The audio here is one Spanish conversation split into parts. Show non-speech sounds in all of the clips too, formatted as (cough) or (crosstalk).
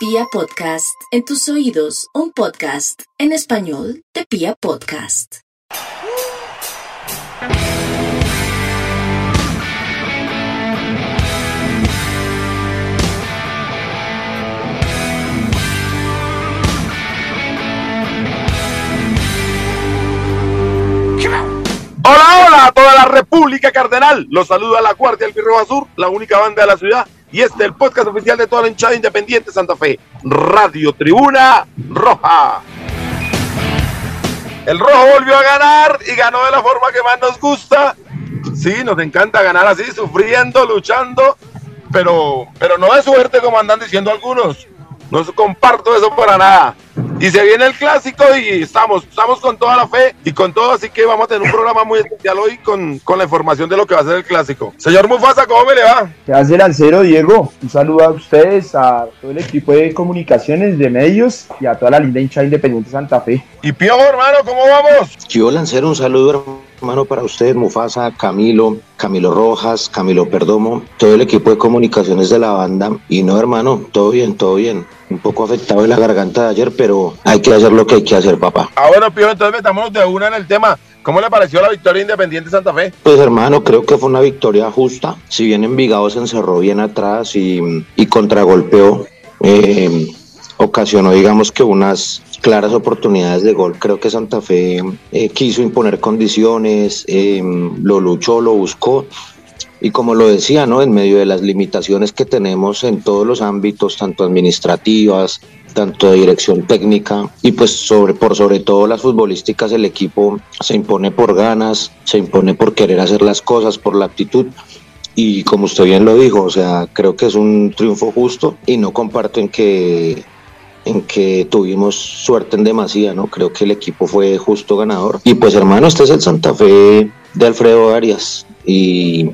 Pia Podcast, en tus oídos, un podcast en español de Pia Podcast. Hola, hola a toda la República Cardenal. Los saluda la Guardia del Pirro Azul, la única banda de la ciudad. Y este es el podcast oficial de toda la hinchada independiente Santa Fe. Radio Tribuna Roja. El rojo volvió a ganar y ganó de la forma que más nos gusta. Sí, nos encanta ganar así, sufriendo, luchando, pero, pero no de suerte como andan diciendo algunos. No comparto eso para nada. Y se viene el clásico y estamos, estamos con toda la fe y con todo, así que vamos a tener un programa muy especial hoy con, con la información de lo que va a ser el clásico. Señor Mufasa, ¿cómo me le va? ¿Qué hace Lancero, Diego? Un saludo a ustedes, a todo el equipo de comunicaciones, de medios y a toda la linda hincha independiente Santa Fe. Y Piojo, hermano, ¿cómo vamos? Yo, Lancero, un saludo, hermano, para usted, Mufasa, Camilo, Camilo Rojas, Camilo Perdomo, todo el equipo de comunicaciones de la banda. Y no, hermano, todo bien, todo bien. Un poco afectado de la garganta de ayer, pero hay que hacer lo que hay que hacer, papá. Ah, bueno, Piojo, entonces metámonos de una en el tema. ¿Cómo le pareció la victoria independiente Santa Fe? Pues hermano, creo que fue una victoria justa. Si bien Envigado se encerró bien atrás y, y contragolpeó, eh, ocasionó digamos que unas claras oportunidades de gol. Creo que Santa Fe eh, quiso imponer condiciones, eh, lo luchó, lo buscó. Y como lo decía, ¿no? En medio de las limitaciones que tenemos en todos los ámbitos, tanto administrativas, tanto de dirección técnica y pues sobre por sobre todo las futbolísticas el equipo se impone por ganas, se impone por querer hacer las cosas, por la actitud y como usted bien lo dijo, o sea, creo que es un triunfo justo y no comparto en que en que tuvimos suerte en demasía, ¿no? Creo que el equipo fue justo ganador. Y pues hermano, este es el Santa Fe de Alfredo Arias y,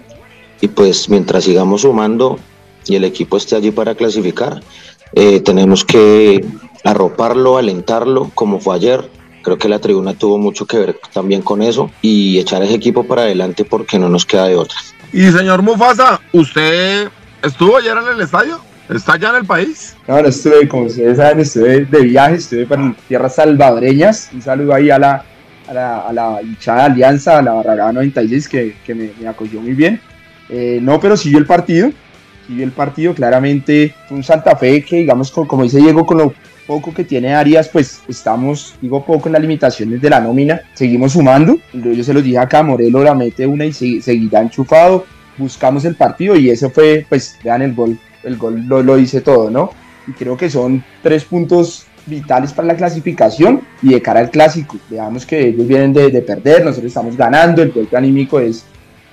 y pues mientras sigamos sumando y el equipo esté allí para clasificar, eh, tenemos que arroparlo, alentarlo, como fue ayer. Creo que la tribuna tuvo mucho que ver también con eso y echar ese equipo para adelante porque no nos queda de otra. Y señor Mufasa, ¿usted estuvo ayer en el estadio? ¿Está ya en el país? No, no estuve, como ustedes saben, estuve de viaje, estuve para tierras salvadoreñas. Un saludo ahí a la, a la, hinchada Alianza, a la Barragada 96, que, que me, acogió muy bien. Eh, no, pero siguió el partido, siguió el partido, claramente un Santa Fe que, digamos, como, como dice Diego, con lo poco que tiene Arias, pues estamos, digo poco en las limitaciones de la nómina, seguimos sumando, yo se los dije acá, Morelo la mete una y se, seguirá enchufado, buscamos el partido y eso fue, pues vean el gol, el gol lo, lo dice todo, ¿no? Y creo que son tres puntos vitales para la clasificación y de cara al clásico, veamos que ellos vienen de, de perder, nosotros estamos ganando, el golpe anímico es,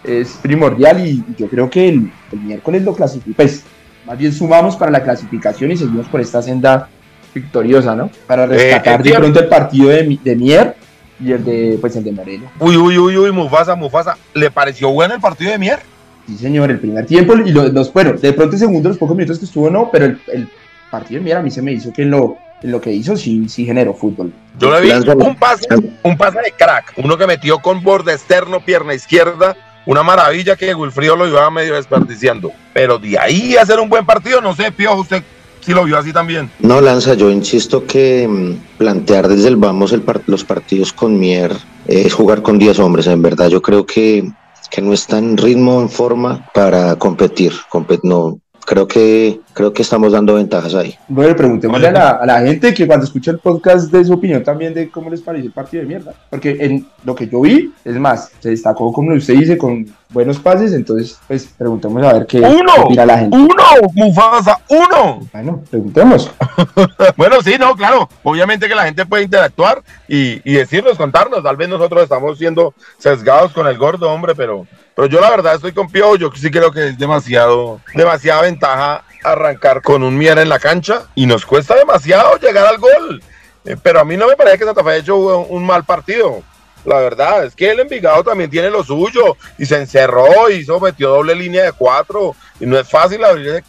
es primordial y, yo creo que el, el miércoles lo clasificamos, pues más bien sumamos para la clasificación y seguimos por esta senda victoriosa, ¿no? Para rescatar eh, de pronto el partido de, de Mier y el de, pues, el de Moreno. Uy, uy, uy, uy, Mufasa, Mufasa. ¿Le pareció bueno el partido de Mier? Sí, señor, el primer tiempo y los, los bueno, de pronto el segundo, los pocos minutos que estuvo, no, pero el, el partido de Mier a mí se me hizo que en lo, lo que hizo sí, sí generó fútbol. Yo le vi un pase, un pase de crack, uno que metió con borde externo, pierna izquierda, una maravilla que Wilfrido lo iba medio desperdiciando. Pero de ahí a hacer un buen partido, no sé, Piojo, usted si lo vio así también. No, Lanza, yo insisto que mmm, plantear desde el vamos el los partidos con Mier es jugar con 10 hombres. En verdad, yo creo que, que no está en ritmo, en forma para competir. Compet no, creo que creo que estamos dando ventajas ahí. Bueno, preguntémosle a la, a la, gente que cuando escucha el podcast de su opinión también de cómo les pareció el partido de mierda. Porque en lo que yo vi, es más, se destacó como usted dice, con buenos pases, entonces pues preguntemos a ver qué uno, opina la gente. Uno, Mufasa, uno. Bueno, preguntemos. (laughs) bueno, sí, no, claro. Obviamente que la gente puede interactuar y, y decirnos, contarnos. Tal vez nosotros estamos siendo sesgados con el gordo, hombre, pero pero yo la verdad estoy con Pío, yo sí creo que es demasiado, demasiada ventaja arrancar con un Mier en la cancha y nos cuesta demasiado llegar al gol. Eh, pero a mí no me parece que Santa Fe haya hecho un, mal partido. La verdad es que el Envigado también tiene lo suyo y se encerró y hizo, metió doble línea de cuatro y no es fácil abrir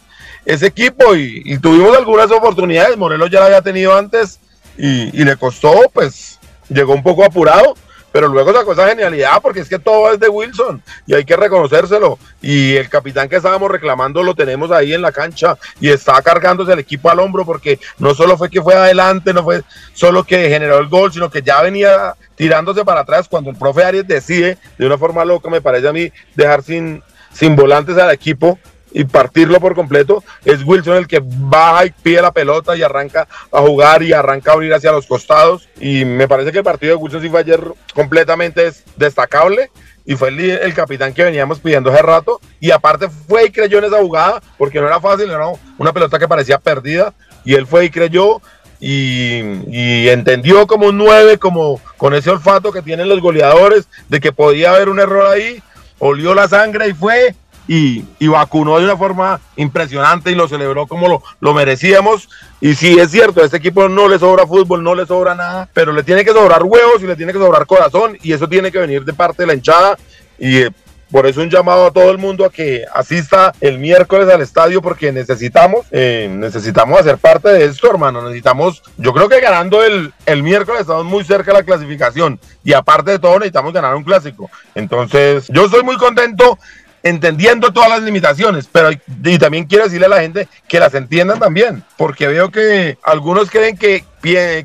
ese, equipo y, y, tuvimos algunas oportunidades. Morelos ya la había tenido antes y, y le costó, pues llegó un poco apurado pero luego sacó esa genialidad porque es que todo es de Wilson y hay que reconocérselo. Y el capitán que estábamos reclamando lo tenemos ahí en la cancha y está cargándose el equipo al hombro porque no solo fue que fue adelante, no fue solo que generó el gol, sino que ya venía tirándose para atrás cuando el profe Arias decide, de una forma loca me parece a mí, dejar sin, sin volantes al equipo y partirlo por completo, es Wilson el que baja y pide la pelota y arranca a jugar y arranca a abrir hacia los costados. Y me parece que el partido de Wilson sí fue ayer completamente destacable y fue el, capitán que veníamos pidiendo hace rato. Y aparte fue y creyó en esa jugada, porque no era fácil, era una pelota que parecía perdida. Y él fue y creyó y, y, entendió como un 9, como con ese olfato que tienen los goleadores, de que podía haber un error ahí. Olió la sangre y fue y, vacunó de una forma impresionante y lo celebró como lo, lo merecíamos. Y sí, es cierto, a este equipo no le sobra fútbol, no le sobra nada, pero le tiene que sobrar huevos y le tiene que sobrar corazón y eso tiene que venir de parte de la hinchada. Y eh, por eso un llamado a todo el mundo a que asista el miércoles al estadio porque necesitamos, eh, necesitamos hacer parte de esto, hermano. Necesitamos, yo creo que ganando el, el miércoles estamos muy cerca de la clasificación y aparte de todo necesitamos ganar un clásico. Entonces, yo estoy muy contento entendiendo todas las limitaciones, pero y también quiero decirle a la gente que las entiendan también, porque veo que algunos creen que,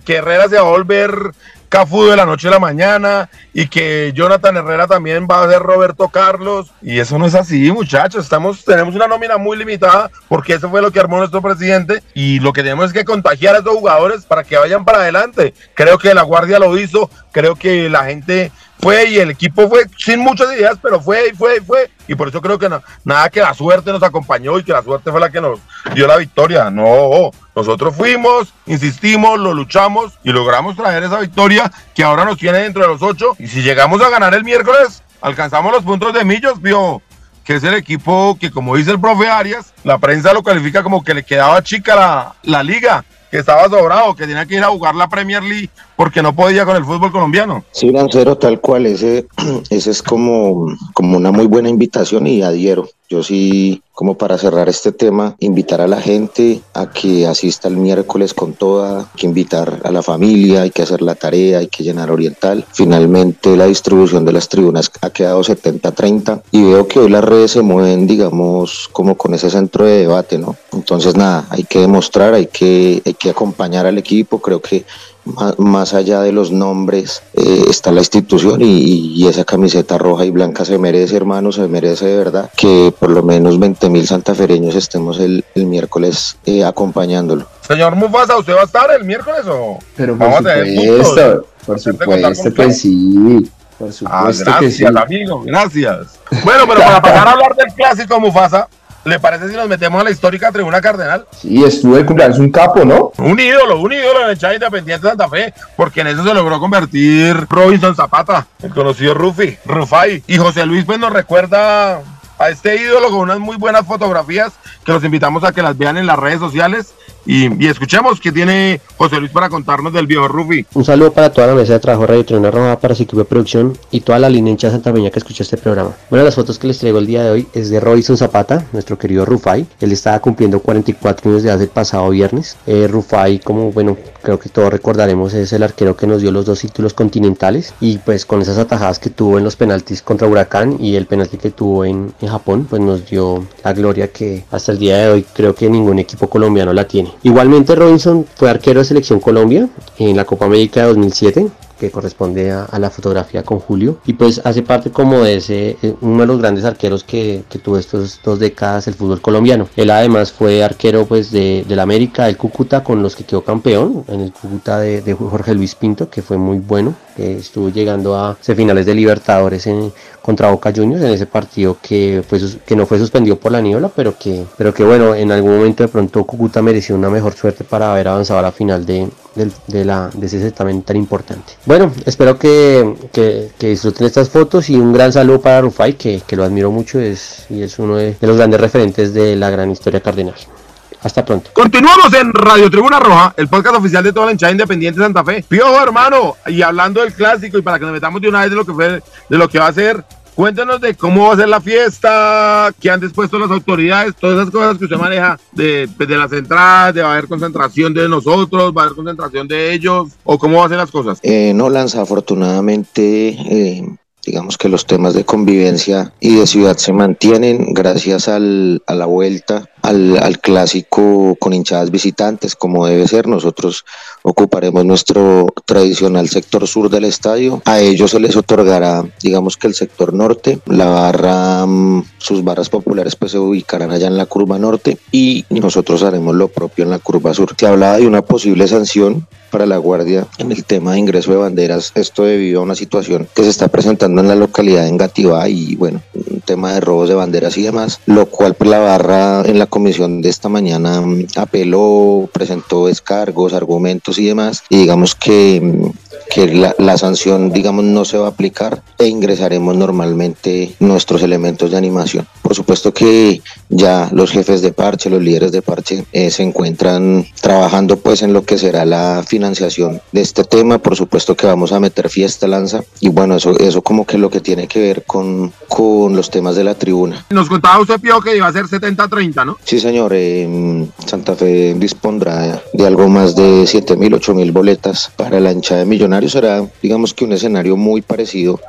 Herrera se va a volver Cafú de la noche a la mañana y que Jonathan Herrera también va a ser Roberto Carlos. Y eso no es así muchachos, estamos, tenemos una nómina muy limitada porque eso fue lo que armó nuestro presidente. Y lo que tenemos es que contagiar a estos jugadores para que vayan para adelante, creo que la Guardia lo hizo, creo que la gente fue y el equipo fue sin muchas ideas, pero fue y fue y fue. Y por eso creo que nada que la suerte nos acompañó y que la suerte fue la que nos dio la victoria. No, nosotros fuimos, insistimos, lo luchamos y logramos traer esa victoria que ahora nos tiene dentro de los ocho. Y si llegamos a ganar el miércoles, alcanzamos los puntos de Millos, vio que es el equipo que, como dice el profe Arias, la prensa lo califica como que le quedaba chica la, la liga que estaba sobrado, que tenía que ir a jugar la Premier League porque no podía con el fútbol colombiano. Sí, Lancero, tal cual, ese, (clears throat) ese es como, como una muy buena invitación y adhiero. Yo sí, como para cerrar este tema, invitar a la gente a que asista el miércoles con toda, que invitar a la familia, hay que hacer la tarea, hay que llenar Oriental. Finalmente la distribución de las tribunas ha quedado 70-30 y veo que hoy las redes se mueven, digamos, como con ese centro de debate, ¿no? Entonces nada, hay que demostrar, hay que, hay que acompañar al equipo, creo que más allá de los nombres eh, está la institución y, esa camiseta roja y blanca se merece, hermano, se merece de verdad que por lo menos 20 mil santafereños estemos el, miércoles eh, acompañándolo. Señor Mufasa, ¿usted va a estar el miércoles o Pero por supuesto, por supuesto que sí. Por ah, supuesto gracias, que sí. amigo, gracias. Bueno, pero para (laughs) pasar a hablar del clásico Mufasa, ¿Le parece si nos metemos a la histórica tribuna cardenal? Sí, estuvo de cumpleaños un capo, ¿no? Un ídolo, un ídolo en el chat independiente de Santa Fe, porque en eso se logró convertir Robinson Zapata, el conocido Rufi, Rufai. Y José Luis pues nos recuerda a este ídolo con unas muy buenas fotografías que los invitamos a que las vean en las redes sociales y, escuchemos qué tiene José Luis para contarnos del viejo Rufi. Un saludo para toda la mesa de trabajo Radio Tribuna Roja, para su equipo de producción y toda la línea hincha Santa Peña que escuchó este programa. Bueno, las fotos que les traigo el día de hoy es de Robinson Zapata, nuestro querido Rufai. Él estaba cumpliendo 44 años de edad el pasado viernes. Eh, Rufai, como bueno, creo que todos recordaremos, es el arquero que nos dio los dos títulos continentales y pues con esas atajadas que tuvo en los penaltis contra Huracán y el penalti que tuvo en Japón, pues nos dio la gloria que hasta el día de hoy creo que ningún equipo colombiano la tiene. Igualmente Robinson fue arquero de selección Colombia en la Copa América de 2007 que corresponde a, la fotografía con Julio y pues hace parte como de ese eh, uno de los grandes arqueros que, tuvo estos dos décadas el fútbol colombiano él además fue arquero pues de, la América del Cúcuta con los que quedó campeón en el Cúcuta de, de Jorge Luis Pinto que fue muy bueno que estuvo llegando a finales de Libertadores en, contra Boca Juniors en ese partido que, que no fue suspendido por la niebla, pero que, pero que bueno, en algún momento de pronto Cúcuta mereció una mejor suerte para haber avanzado a la final de, de, la, de ese certamen tan importante. Bueno, espero que, que, disfruten estas fotos y un gran saludo para Rufai, que, que lo admiro mucho es, y es uno de, los grandes referentes de la gran historia cardenal. Hasta pronto. Continuamos en Radio Tribuna Roja, el podcast oficial de toda la hinchada independiente de Santa Fe. Piojo, hermano, y hablando del clásico y para que nos metamos de una vez de lo que fue, de lo que va a ser cuéntenos de cómo va a ser la fiesta, qué han dispuesto las autoridades, todas esas cosas que usted maneja de, pues, de las entradas, de va a haber concentración de nosotros, va a haber concentración de ellos, o cómo va a ser las cosas. Eh, no, Lanza, afortunadamente eh, digamos que los temas de convivencia y de ciudad se mantienen gracias al, a la vuelta al, al, clásico con hinchadas visitantes, como debe ser. Nosotros ocuparemos nuestro tradicional sector sur del estadio. A ellos se les otorgará, digamos que el sector norte. La barra, mm, sus barras populares pues se ubicarán allá en la curva norte y nosotros haremos lo propio en la curva sur. Se hablaba de una posible sanción para la Guardia en el tema de ingreso de banderas, esto debido a una situación que se está presentando en la localidad de Engativá y bueno, un tema de robos de banderas y demás, lo cual pues, la barra en la comisión de esta mañana mm, apeló, presentó descargos, argumentos y demás, y digamos que mm, que la, la, sanción, digamos, no se va a aplicar e ingresaremos normalmente nuestros elementos de animación. Por supuesto que ya los jefes de parche, los líderes de parche eh, se encuentran trabajando pues en lo que será la financiación de este tema. Por supuesto que vamos a meter fiesta lanza y bueno, eso, eso como que lo que tiene que ver con, con los temas de la tribuna. Nos contaba usted, Pío, que iba a ser 70-30, ¿no? Sí, señor. Eh, Santa Fe dispondrá de algo más de 7 mil, 8 mil boletas para la hinchada de Millonarios será, digamos que un escenario muy parecido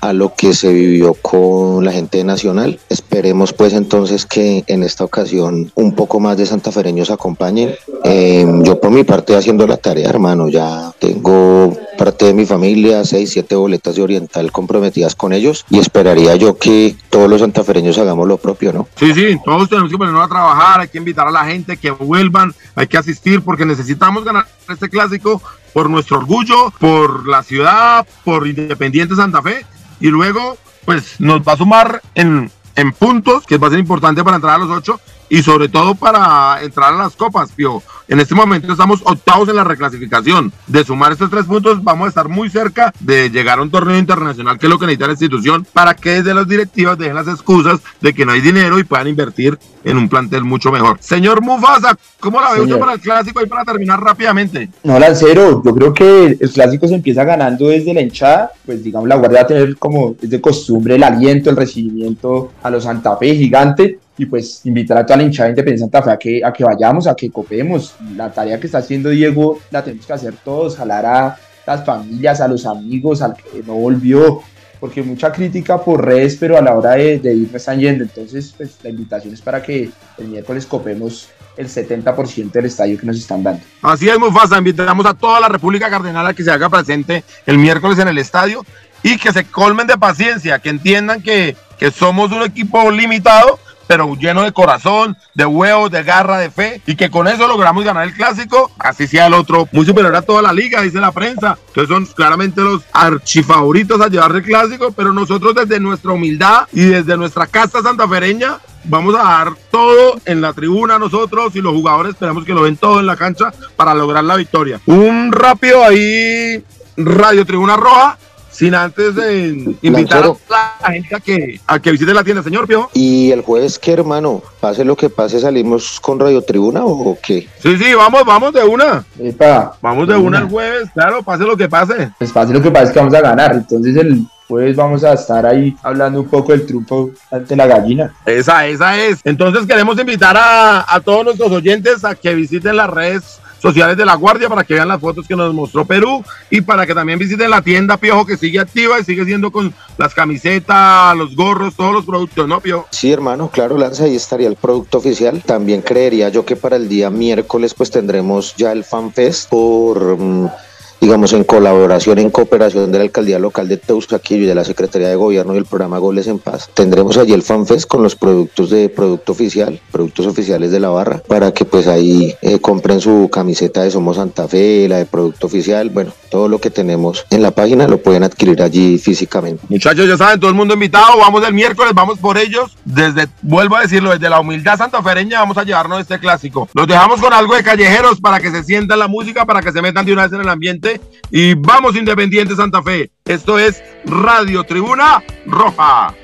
a lo que se vivió con la gente Nacional. Esperemos pues entonces que en esta ocasión un poco más de santafereños acompañen. Eh, yo por mi parte haciendo la tarea, hermano, ya tengo parte de mi familia, seis, siete boletas de Oriental comprometidas con ellos y esperaría yo que todos los santafereños hagamos lo propio, ¿no? Sí, sí, todos tenemos que ponernos a trabajar, hay que invitar a la gente que vuelvan, hay que asistir porque necesitamos ganar este clásico por nuestro orgullo, por la ciudad, por Independiente Santa Fe y luego pues nos va a sumar en, en puntos, que va a ser importante para entrar a los ocho y sobre todo para entrar a las copas, Pio. En este momento estamos octavos en la reclasificación. De sumar estos tres puntos, vamos a estar muy cerca de llegar a un torneo internacional, que es lo que necesita la institución, para que desde las directivas dejen las excusas de que no hay dinero y puedan invertir en un plantel mucho mejor. Señor Mufasa, ¿cómo la ve usted para el clásico y para terminar rápidamente? No, Lancero, yo creo que el clásico se empieza ganando desde la hinchada, pues digamos la guardia va a tener como es de costumbre el aliento, el recibimiento a los Santa Fe gigante y pues invitar a toda la hinchada de Independiente Santa Fe a que, a que vayamos, a que copemos. La tarea que está haciendo Diego la tenemos que hacer todos, jalar a las familias, a los amigos, al que no volvió, porque mucha crítica por redes, pero a la hora de, de ir me están yendo. Entonces, pues la invitación es para que el miércoles copemos el 70% del estadio que nos están dando. Así es, Mufasa. Invitamos a toda la República Cardenal a que se haga presente el miércoles en el estadio y que se colmen de paciencia, que entiendan que, que somos un equipo limitado pero lleno de corazón, de huevos, de garra, de fe, y que con eso logramos ganar el clásico, así sea el otro muy superior a toda la liga, dice la prensa. Entonces son claramente los archifavoritos a llevar el clásico, pero nosotros desde nuestra humildad y desde nuestra casa santafereña vamos a dar todo en la tribuna nosotros y los jugadores esperamos que lo ven todo en la cancha para lograr la victoria. Un rápido ahí, Radio Tribuna Roja, sin antes de invitar a la gente a que, a que visite la tienda, señor Pio. Y el jueves, ¿qué hermano? Pase lo que pase, ¿salimos con Radio Tribuna o qué? Sí, sí, vamos, vamos de una. Epa, Vamos de una el jueves, claro, pase lo que pase. Pues fácil lo que pasa es que vamos a ganar. Entonces el jueves vamos a estar ahí hablando un poco del triunfo ante la gallina. Esa, esa es. Entonces queremos invitar a, a todos nuestros oyentes a que visiten las redes sociales de La Guardia para que vean las fotos que nos mostró Perú y para que también visiten la tienda Piojo que sigue activa y sigue siendo con las camisetas, los gorros, todos los productos, ¿no, Piojo? Sí, hermano, claro, Lanza, ahí estaría el producto oficial. También creería yo que para el día miércoles pues tendremos ya el FanFest por... mm, digamos, en colaboración, en cooperación de la alcaldía local de Teusaquillo y de la Secretaría de Gobierno y el programa Goles en Paz. Tendremos allí el FanFest con los productos de producto oficial, productos oficiales de la barra, para que pues ahí eh, compren su camiseta de Somos Santa Fe, la de producto oficial, bueno, todo lo que tenemos en la página lo pueden adquirir allí físicamente. Muchachos, ya saben, todo el mundo invitado, vamos el miércoles, vamos por ellos. Desde, vuelvo a decirlo, desde la humildad santafereña vamos a llevarnos este clásico. Los dejamos con algo de callejeros para que se sientan la música, para que se metan de una vez en el ambiente. Y vamos Independiente Santa Fe. Esto es Radio Tribuna Roja.